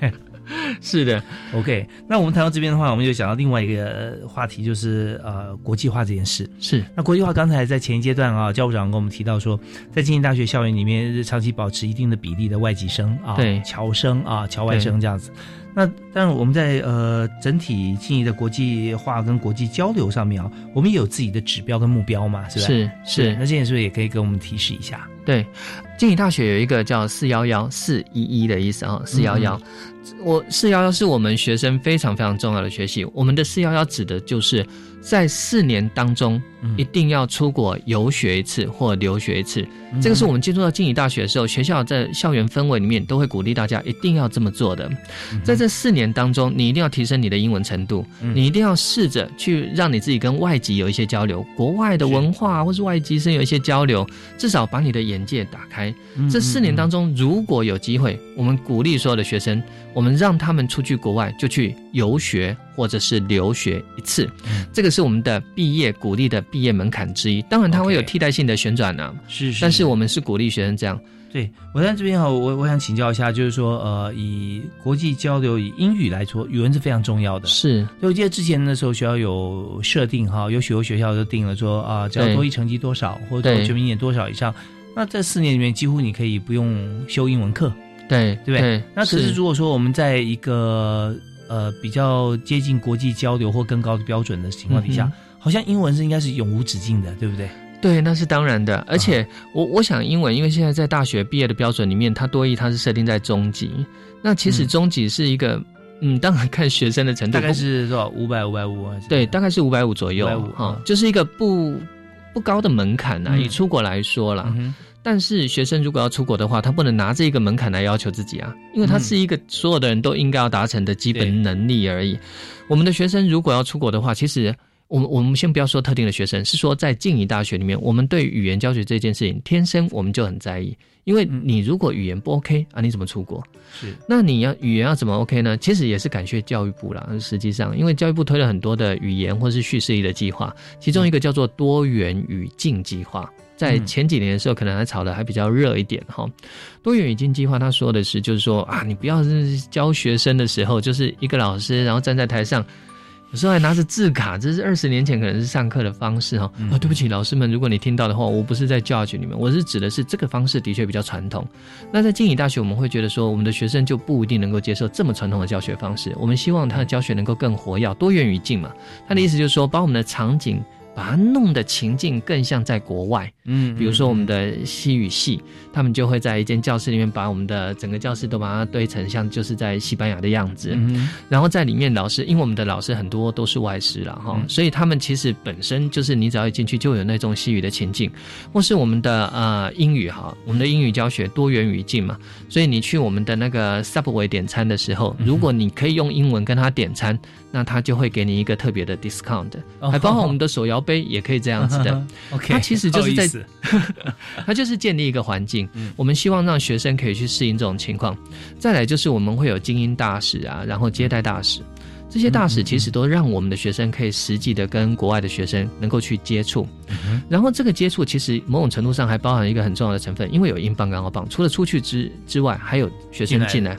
是的，OK。那我们谈到这边的话，我们就想到另外一个话题，就是呃国际化这件事。是，那国际化刚才在前一阶段啊，教务长跟我们提到说，在经济大学校园里面，长期保持一定的比例的外籍生啊，对，侨生啊，侨外生这样子。那但是我们在呃整体经营的国际化跟国际交流上面啊，我们也有自己的指标跟目标嘛，是吧？是是。那这件是不是也可以给我们提示一下？对，经济大学有一个叫四幺幺四一一的意思啊，四幺幺。我四幺幺是我们学生非常非常重要的学习。我们的四幺幺指的就是在四年当中一定要出国游学一次或留学一次。这个是我们进入到经济大学的时候，学校在校园氛围里面都会鼓励大家一定要这么做的。在这四年当中，你一定要提升你的英文程度，你一定要试着去让你自己跟外籍有一些交流，国外的文化或是外籍生有一些交流，至少把你的眼界打开。这四年当中，如果有机会，我们鼓励所有的学生。我们让他们出去国外就去游学或者是留学一次，这个是我们的毕业鼓励的毕业门槛之一。当然，它会有替代性的旋转呢。是是。但是我们是鼓励学生这样。对我在这边哈，我我想请教一下，就是说，呃，以国际交流以英语来说，语文是非常重要的。是。所以我记得之前的时候，学校有设定哈，有许多学校都定了说啊，只要多一成绩多少，或者全民点多少以上，那这四年里面几乎你可以不用修英文课。对对不对？那可是如果说我们在一个呃比较接近国际交流或更高的标准的情况底下，好像英文是应该是永无止境的，对不对？对，那是当然的。而且我我想英文，因为现在在大学毕业的标准里面，它多义它是设定在中级。那其实中级是一个，嗯，当然看学生的程度，大概是多少？五百五百五？对，大概是五百五左右。哈，就是一个不不高的门槛呐。以出国来说了。但是学生如果要出国的话，他不能拿这一个门槛来要求自己啊，因为它是一个所有的人都应该要达成的基本能力而已。我们的学生如果要出国的话，其实我们我们先不要说特定的学生，是说在静宜大学里面，我们对语言教学这件事情天生我们就很在意，因为你如果语言不 OK 啊，你怎么出国？是，那你要语言要怎么 OK 呢？其实也是感谢教育部啦。实际上，因为教育部推了很多的语言或是叙事力的计划，其中一个叫做多元语境计划。在前几年的时候，可能还炒的还比较热一点哈。多元语境计划他说的是，就是说啊，你不要是教学生的时候，就是一个老师，然后站在台上有时候还拿着字卡，这是二十年前可能是上课的方式哈。啊，对不起，老师们，如果你听到的话，我不是在 judge 你们，我是指的是这个方式的确比较传统。那在静宜大学，我们会觉得说，我们的学生就不一定能够接受这么传统的教学方式。我们希望他的教学能够更活跃、多元语境嘛。他的意思就是说，把我们的场景。把它弄的情境更像在国外，嗯，比如说我们的西语系，他们就会在一间教室里面把我们的整个教室都把它堆成像就是在西班牙的样子，嗯，然后在里面老师，因为我们的老师很多都是外师了哈，所以他们其实本身就是你只要一进去就有那种西语的情境，或是我们的呃英语哈，我们的英语教学多元语境嘛，所以你去我们的那个 Subway 点餐的时候，如果你可以用英文跟他点餐。那他就会给你一个特别的 discount，还包括我们的手摇杯也可以这样子的。OK，它其实就是在，它就是建立一个环境。我们希望让学生可以去适应这种情况。再来就是我们会有精英大使啊，然后接待大使，这些大使其实都让我们的学生可以实际的跟国外的学生能够去接触。然后这个接触其实某种程度上还包含一个很重要的成分，因为有英镑、港澳镑，除了出去之之外，还有学生进来。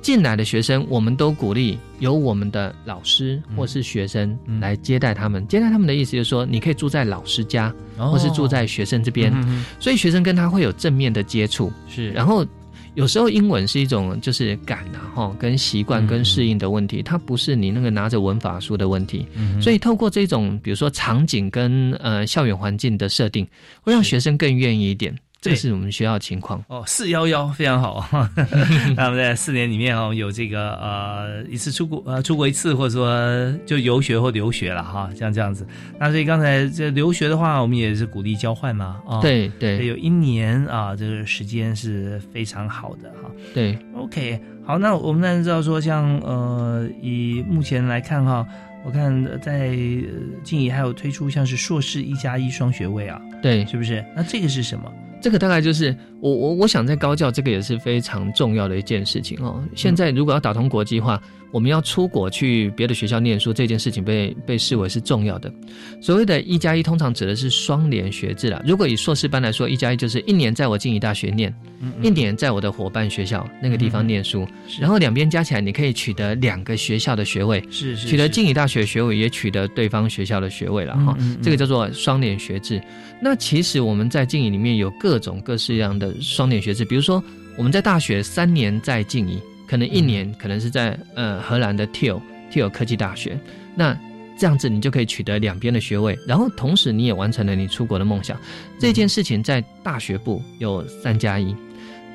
进来的学生，我们都鼓励由我们的老师或是学生来接待他们。接待他们的意思就是说，你可以住在老师家，或是住在学生这边，所以学生跟他会有正面的接触。是，然后有时候英文是一种就是感啊，哈，跟习惯跟适应的问题，它不是你那个拿着文法书的问题。所以透过这种比如说场景跟呃校园环境的设定，会让学生更愿意一点。这个是我们学校情况哦，四幺幺非常好。那我们在四年里面哦，有这个呃一次出国呃出国一次，或者说就游学或留学了哈，像这样子。那所以刚才这留学的话，我们也是鼓励交换嘛啊，对对，有一年啊，这个时间是非常好的哈。对，OK，好，那我们当然知道说，像呃以目前来看哈，我看在静怡还有推出像是硕士一加一双学位啊，对，是不是？那这个是什么？这个大概就是我我我想在高教这个也是非常重要的一件事情哦。现在如果要打通国际化。我们要出国去别的学校念书这件事情被被视为是重要的。所谓的一加一通常指的是双联学制了。如果以硕士班来说，一加一就是一年在我静宜大学念，一年在我的伙伴学校那个地方念书，然后两边加起来你可以取得两个学校的学位，是取得静宜大学学位也取得对方学校的学位了哈。这个叫做双联学制。那其实我们在静宜里面有各种各式样的双联学制，比如说我们在大学三年在静宜。可能一年可能是在呃荷兰的 Til Til 科技大学，那这样子你就可以取得两边的学位，然后同时你也完成了你出国的梦想。这件事情在大学部有三加一，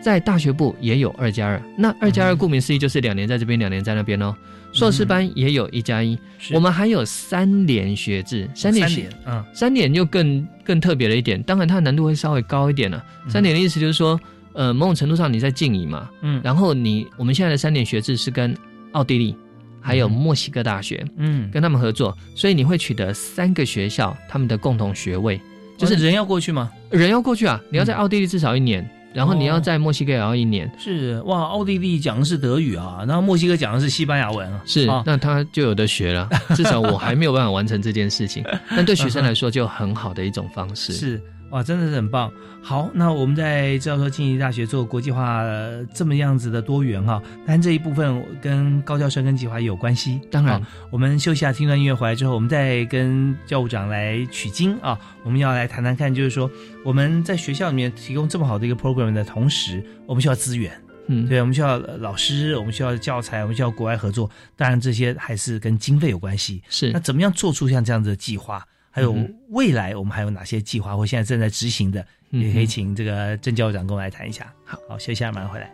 在大学部也有二加二。那二加二顾名思义就是两年在这边，两年在那边哦。硕士班也有一加一，我们还有三联学制，三联学，嗯，三联就更更特别了一点，当然它的难度会稍微高一点了。三联的意思就是说。呃，某种程度上你在静怡嘛，嗯，然后你我们现在的三点学制是跟奥地利还有墨西哥大学，嗯，跟他们合作，所以你会取得三个学校他们的共同学位，就是人要过去吗？人要过去啊，你要在奥地利至少一年，然后你要在墨西哥也要一年。是哇，奥地利讲的是德语啊，然后墨西哥讲的是西班牙文啊，是，那他就有的学了，至少我还没有办法完成这件事情，但对学生来说就很好的一种方式。是。哇，真的是很棒。好，那我们在知道说经济大学做国际化这么样子的多元哈，但这一部分跟高教生跟计划也有关系。当然，我们休息下，听段音乐回来之后，我们再跟教务长来取经啊。我们要来谈谈看，就是说我们在学校里面提供这么好的一个 program 的同时，我们需要资源，嗯，对，我们需要老师，我们需要教材，我们需要国外合作。当然，这些还是跟经费有关系。是，那怎么样做出像这样子的计划？还有未来，我们还有哪些计划或现在正在执行的，也可以请这个郑教长跟我来谈一下。好，好，休息下，马上回来。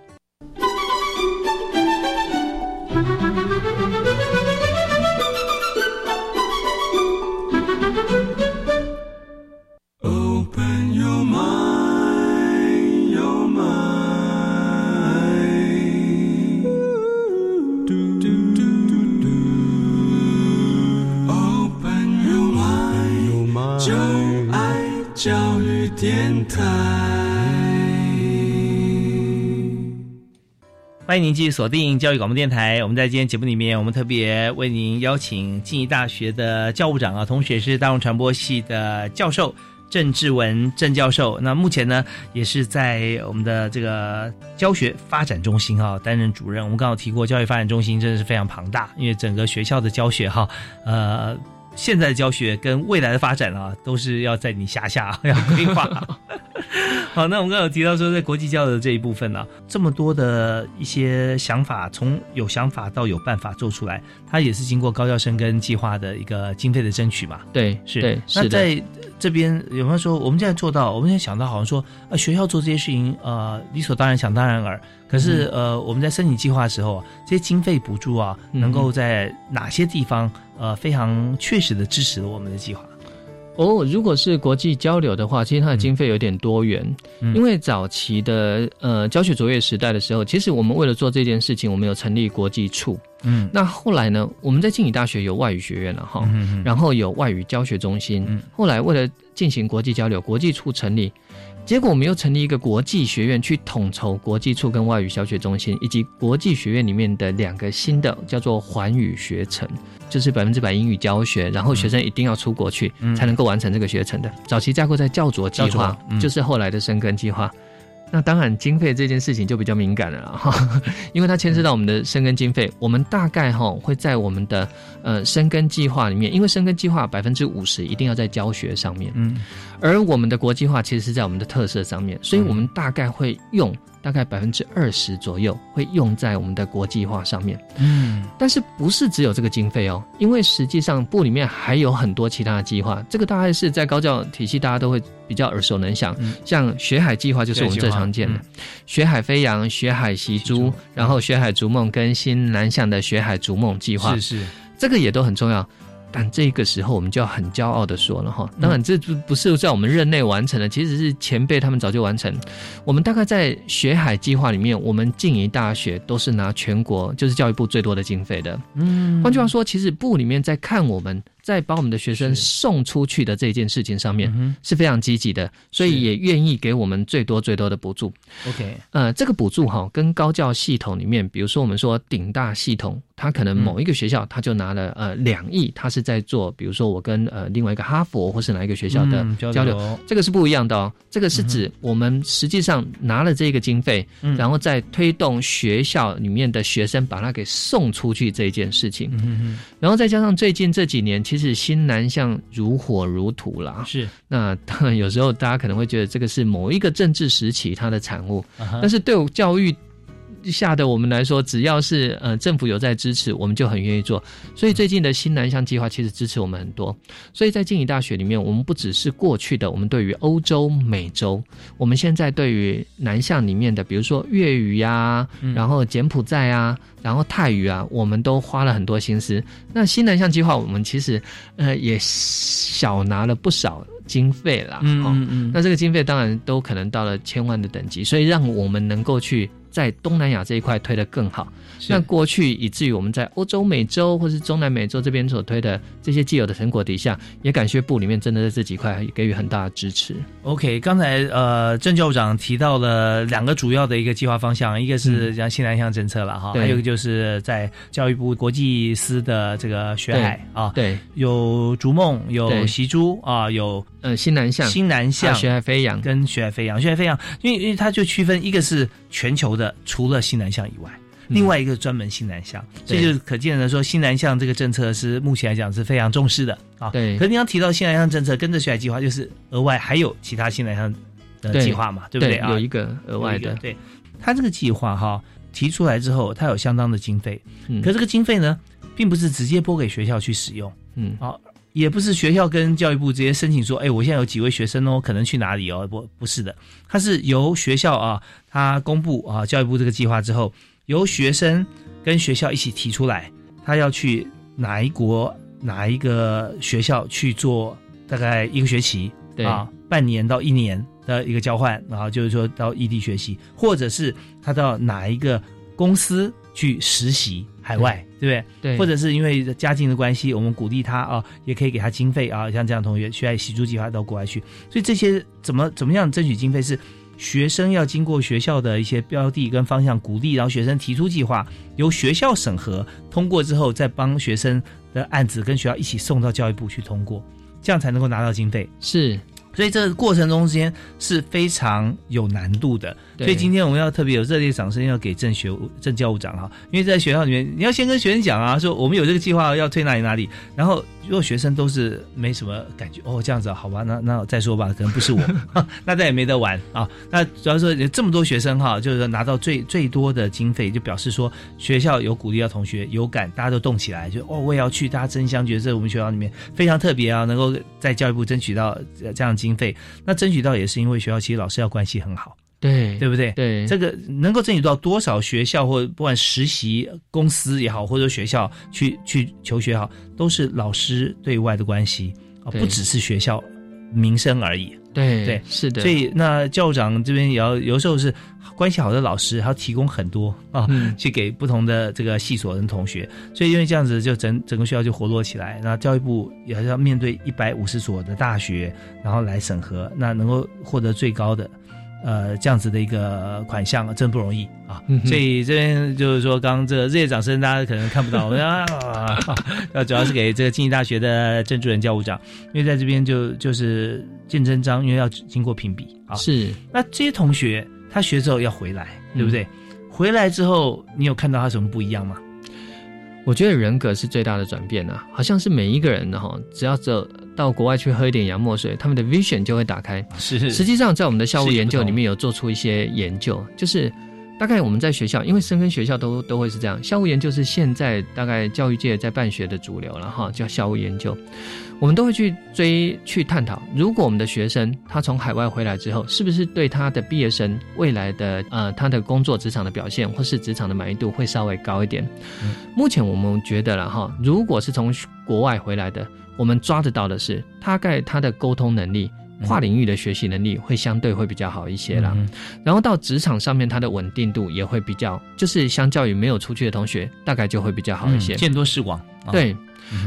欢迎您继续锁定教育广播电台。我们在今天节目里面，我们特别为您邀请静宜大学的教务长啊，同时也是大众传播系的教授郑志文郑教授。那目前呢，也是在我们的这个教学发展中心哈担任主任。我们刚好提过，教育发展中心真的是非常庞大，因为整个学校的教学哈，呃。现在的教学跟未来的发展啊，都是要在你辖下要规划。好，那我们刚刚有提到说，在国际交流的这一部分呢，这么多的一些想法，从有想法到有办法做出来，它也是经过高教生跟计划的一个经费的争取嘛？对，是。对，那在这边有没有说，我们现在做到？我们现在想到好像说，呃，学校做这些事情，呃，理所当然，想当然而。可是，呃，我们在申请计划的时候，这些经费补助啊，能够在哪些地方，呃，非常确实的支持了我们的计划？哦，如果是国际交流的话，其实它的经费有点多元。因为早期的呃教学卓越时代的时候，其实我们为了做这件事情，我们有成立国际处。嗯，那后来呢，我们在静宜大学有外语学院了哈，然后有外语教学中心。后来为了进行国际交流，国际处成立。结果我们又成立一个国际学院，去统筹国际处跟外语小学中心，以及国际学院里面的两个新的叫做环语学程，就是百分之百英语教学，然后学生一定要出国去才能够完成这个学程的。早期架构在教卓计划，就是后来的生根计划。那当然，经费这件事情就比较敏感了哈，因为它牵涉到我们的生根经费。我们大概哈会在我们的呃生根计划里面，因为生根计划百分之五十一定要在教学上面，嗯，而我们的国际化其实是在我们的特色上面，所以我们大概会用。大概百分之二十左右会用在我们的国际化上面，嗯，但是不是只有这个经费哦？因为实际上部里面还有很多其他的计划，这个大概是在高教体系大家都会比较耳熟能详，像学海计划就是我们最常见的，学海飞扬、学海习珠，然后学海逐梦跟新南向的学海逐梦计划，是是，这个也都很重要。但这个时候，我们就要很骄傲的说了哈，当然这不不是在我们任内完成的，其实是前辈他们早就完成。我们大概在学海计划里面，我们静宜大学都是拿全国就是教育部最多的经费的。嗯，换句话说，其实部里面在看我们。在把我们的学生送出去的这件事情上面是非常积极的，所以也愿意给我们最多最多的补助。OK，呃，这个补助哈，跟高教系统里面，比如说我们说顶大系统，它可能某一个学校它就拿了呃两亿，它是在做，比如说我跟呃另外一个哈佛或是哪一个学校的交流，这个是不一样的哦。这个是指我们实际上拿了这个经费，然后再推动学校里面的学生把它给送出去这一件事情。嗯。然后再加上最近这几年，其实新南向如火如荼啦。是，那当然有时候大家可能会觉得这个是某一个政治时期它的产物，但是对我教育。下的我们来说，只要是呃政府有在支持，我们就很愿意做。所以最近的新南向计划其实支持我们很多。所以在静宜大学里面，我们不只是过去的，我们对于欧洲、美洲，我们现在对于南向里面的，比如说粤语呀，然后柬埔寨啊，然后泰语啊，我们都花了很多心思。那新南向计划，我们其实呃也小拿了不少经费啦。嗯嗯嗯。那这个经费当然都可能到了千万的等级，所以让我们能够去。在东南亚这一块推得更好。那过去以至于我们在欧洲、美洲或是中南美洲这边所推的这些既有的成果底下，也感谢部里面真的在这几块给予很大的支持。OK，刚才呃郑教长提到了两个主要的一个计划方向，一个是像新南向政策了哈，还有一个就是在教育部国际司的这个学海啊，对，有逐梦，有习珠啊，有呃新南向、新南向学海飞扬跟学海飞扬、学海飞扬，因为因为它就区分一个是全球的，除了新南向以外。另外一个专门新南向，这就可见的说，新南向这个政策是目前来讲是非常重视的啊。对。可是你要提到新南向政策，跟着学海计划，就是额外还有其他新南向的计划嘛，对不对啊？有一个额外的。对。他这个计划哈提出来之后，他有相当的经费，可这个经费呢，并不是直接拨给学校去使用，嗯，啊，也不是学校跟教育部直接申请说，哎，我现在有几位学生哦，可能去哪里哦？不，不是的，他是由学校啊，他公布啊，教育部这个计划之后。由学生跟学校一起提出来，他要去哪一国哪一个学校去做大概一个学期，啊，半年到一年的一个交换，然后就是说到异地学习，或者是他到哪一个公司去实习海外，对不对？对。或者是因为家境的关系，我们鼓励他啊，也可以给他经费啊，像这样同学需要习助计划到国外去，所以这些怎么怎么样争取经费是？学生要经过学校的一些标的跟方向鼓励，然后学生提出计划，由学校审核通过之后，再帮学生的案子跟学校一起送到教育部去通过，这样才能够拿到经费。是，所以这个过程中间是非常有难度的。所以今天我们要特别有热烈掌声，要给郑学郑教务长哈，因为在学校里面，你要先跟学生讲啊，说我们有这个计划要推哪里哪里，然后如果学生都是没什么感觉，哦，这样子好吧，那那再说吧，可能不是我，那再也没得玩啊。那主要说这么多学生哈，就是说拿到最最多的经费，就表示说学校有鼓励到同学有感，大家都动起来，就哦我也要去，大家争相觉得这我们学校里面非常特别啊，能够在教育部争取到这样经费，那争取到也是因为学校其实老师要关系很好。对，对不对？对，这个能够争取到多少学校或不管实习公司也好，或者学校去去求学好，都是老师对外的关系啊，不只是学校名声而已。对对，是的。所以那校长这边也要有时候是关系好的老师，还要提供很多啊，去给不同的这个系所的同学。所以因为这样子，就整整个学校就活络起来。那教育部也要面对一百五十所的大学，然后来审核，那能够获得最高的。呃，这样子的一个款项真不容易啊！所以这边就是说，刚这个热烈掌声，大家可能看不到，我们啊，要主要是给这个经济大学的郑主任教务长，因为在这边就就是见真章，因为要经过评比啊。是，那这些同学他学之后要回来，对不对？回来之后，你有看到他什么不一样吗？我觉得人格是最大的转变啊，好像是每一个人的哈，只要走。到国外去喝一点洋墨水，他们的 vision 就会打开。是，实际上在我们的校务研究里面有做出一些研究，就是大概我们在学校，因为生跟学校都都会是这样，校务研究是现在大概教育界在办学的主流了哈，叫校务研究。我们都会去追去探讨，如果我们的学生他从海外回来之后，是不是对他的毕业生未来的呃他的工作职场的表现或是职场的满意度会稍微高一点？目前我们觉得了哈，如果是从国外回来的。我们抓得到的是，大概他的沟通能力、跨领域的学习能力会相对会比较好一些啦。然后到职场上面，他的稳定度也会比较，就是相较于没有出去的同学，大概就会比较好一些。见多识广，对。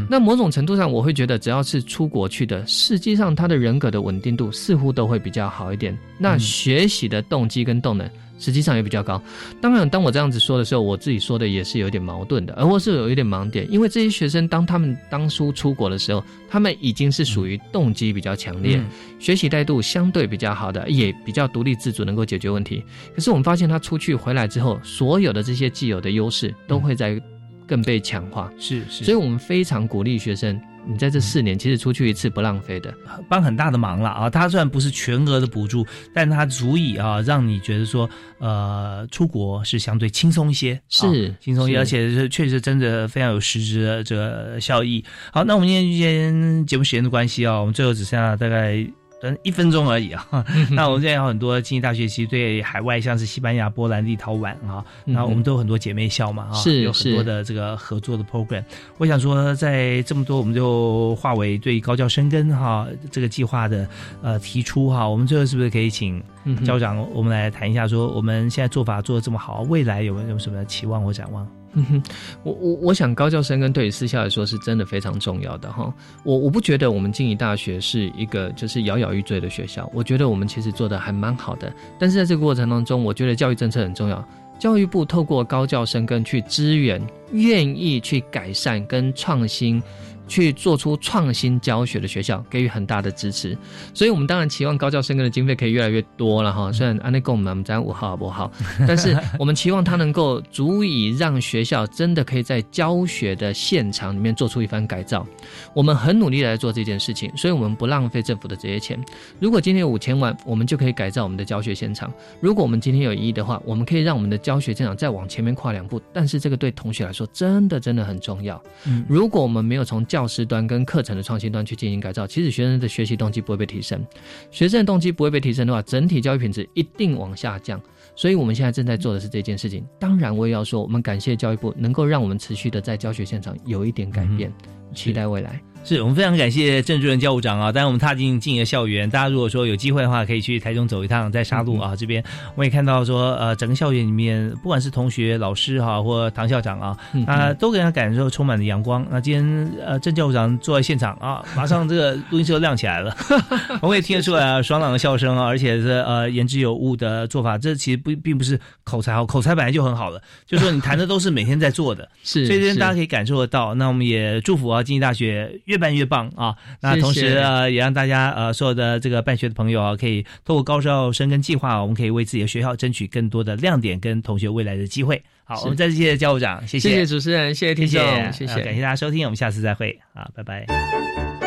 那某种程度上，我会觉得，只要是出国去的，实际上他的人格的稳定度似乎都会比较好一点。那学习的动机跟动能。实际上也比较高。当然，当我这样子说的时候，我自己说的也是有点矛盾的，而我是有一点盲点。因为这些学生，当他们当初出国的时候，他们已经是属于动机比较强烈、学习态度相对比较好的，也比较独立自主，能够解决问题。可是我们发现，他出去回来之后，所有的这些既有的优势都会在更被强化。是是，所以我们非常鼓励学生。你在这四年，其实出去一次不浪费的，帮很大的忙了啊！它虽然不是全额的补助，但它足以啊，让你觉得说，呃，出国是相对轻松一些，是轻松一些，而且是确实真的非常有实质的这个效益。好，那我们今天今天节目时间的关系啊，我们最后只剩下大概。等一分钟而已啊！那我们现在有很多经济大学，其实对海外像是西班牙、波兰、立陶宛啊，那我们都有很多姐妹校嘛啊，是有很多的这个合作的 program。我想说，在这么多，我们就化为对高教生根哈这个计划的呃提出哈，我们最后是不是可以请校长我们来谈一下，说我们现在做法做的这么好，未来有没有什么期望或展望？哼哼，我我我想高教生跟对于私校来说是真的非常重要的哈。我我不觉得我们静宜大学是一个就是摇摇欲坠的学校，我觉得我们其实做的还蛮好的。但是在这个过程当中，我觉得教育政策很重要，教育部透过高教生跟去支援，愿意去改善跟创新。去做出创新教学的学校，给予很大的支持，所以我们当然期望高教生根的经费可以越来越多了哈。虽然安内贡我们在五号不好，但是我们期望它能够足以让学校真的可以在教学的现场里面做出一番改造。我们很努力来做这件事情，所以我们不浪费政府的这些钱。如果今天有五千万，我们就可以改造我们的教学现场；如果我们今天有一亿的话，我们可以让我们的教学现场再往前面跨两步。但是这个对同学来说真的真的很重要。如果我们没有从教教师端跟课程的创新端去进行改造，其实学生的学习动机不会被提升。学生的动机不会被提升的话，整体教育品质一定往下降。所以我们现在正在做的是这件事情。当然，我也要说，我们感谢教育部能够让我们持续的在教学现场有一点改变，期待未来。是我们非常感谢郑主任教务长啊！当然，我们踏进静的校园，大家如果说有机会的话，可以去台中走一趟，在沙路啊这边，我也看到说，呃，整个校园里面，不管是同学、老师哈，或唐校长啊，啊，都给他感受充满了阳光。那今天呃，郑教务长坐在现场啊，马上这个录音室都亮起来了，我们也听得出来啊，爽朗的笑声啊，而且是呃言之有物的做法。这其实不并不是口才好，口才本来就很好了，就是说你谈的都是每天在做的，是，所以这边大家可以感受得到。那我们也祝福啊，经济大学。越办越棒啊！那同时呃，也让大家呃所有的这个办学的朋友啊，可以透过高校生跟计划，我们可以为自己的学校争取更多的亮点跟同学未来的机会。好，我们再次谢谢教务长，谢谢谢主持人，谢谢听众，谢谢，感谢大家收听，我们下次再会，啊，拜拜。